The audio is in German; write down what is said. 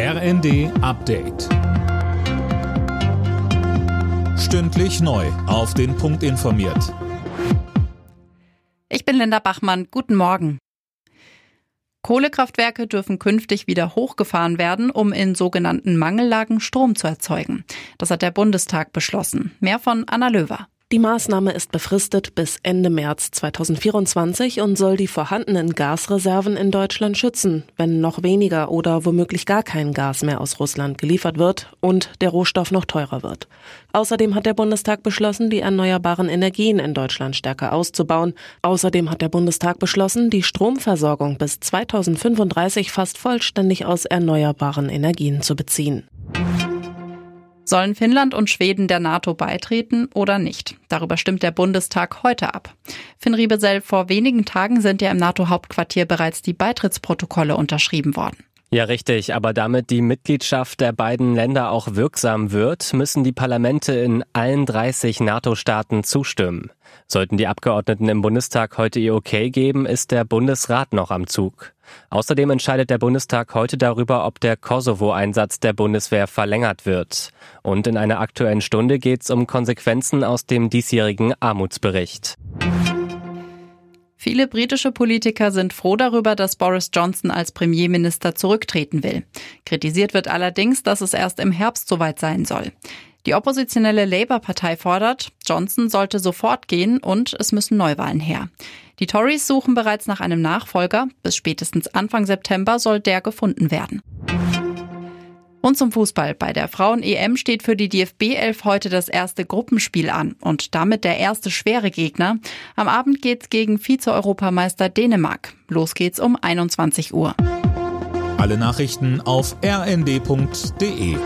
RND Update. Stündlich neu. Auf den Punkt informiert. Ich bin Linda Bachmann. Guten Morgen. Kohlekraftwerke dürfen künftig wieder hochgefahren werden, um in sogenannten Mangellagen Strom zu erzeugen. Das hat der Bundestag beschlossen. Mehr von Anna Löwer. Die Maßnahme ist befristet bis Ende März 2024 und soll die vorhandenen Gasreserven in Deutschland schützen, wenn noch weniger oder womöglich gar kein Gas mehr aus Russland geliefert wird und der Rohstoff noch teurer wird. Außerdem hat der Bundestag beschlossen, die erneuerbaren Energien in Deutschland stärker auszubauen. Außerdem hat der Bundestag beschlossen, die Stromversorgung bis 2035 fast vollständig aus erneuerbaren Energien zu beziehen. Sollen Finnland und Schweden der NATO beitreten oder nicht? Darüber stimmt der Bundestag heute ab. Finn Riebesell, vor wenigen Tagen sind ja im NATO-Hauptquartier bereits die Beitrittsprotokolle unterschrieben worden. Ja, richtig. Aber damit die Mitgliedschaft der beiden Länder auch wirksam wird, müssen die Parlamente in allen 30 NATO-Staaten zustimmen. Sollten die Abgeordneten im Bundestag heute ihr Okay geben, ist der Bundesrat noch am Zug. Außerdem entscheidet der Bundestag heute darüber, ob der Kosovo-Einsatz der Bundeswehr verlängert wird. Und in einer aktuellen Stunde geht es um Konsequenzen aus dem diesjährigen Armutsbericht. Viele britische Politiker sind froh darüber, dass Boris Johnson als Premierminister zurücktreten will. Kritisiert wird allerdings, dass es erst im Herbst soweit sein soll. Die oppositionelle Labour-Partei fordert, Johnson sollte sofort gehen und es müssen Neuwahlen her. Die Tories suchen bereits nach einem Nachfolger. Bis spätestens Anfang September soll der gefunden werden. Und zum Fußball. Bei der Frauen-EM steht für die DFB 11 heute das erste Gruppenspiel an und damit der erste schwere Gegner. Am Abend geht's gegen Vize-Europameister Dänemark. Los geht's um 21 Uhr. Alle Nachrichten auf rnd.de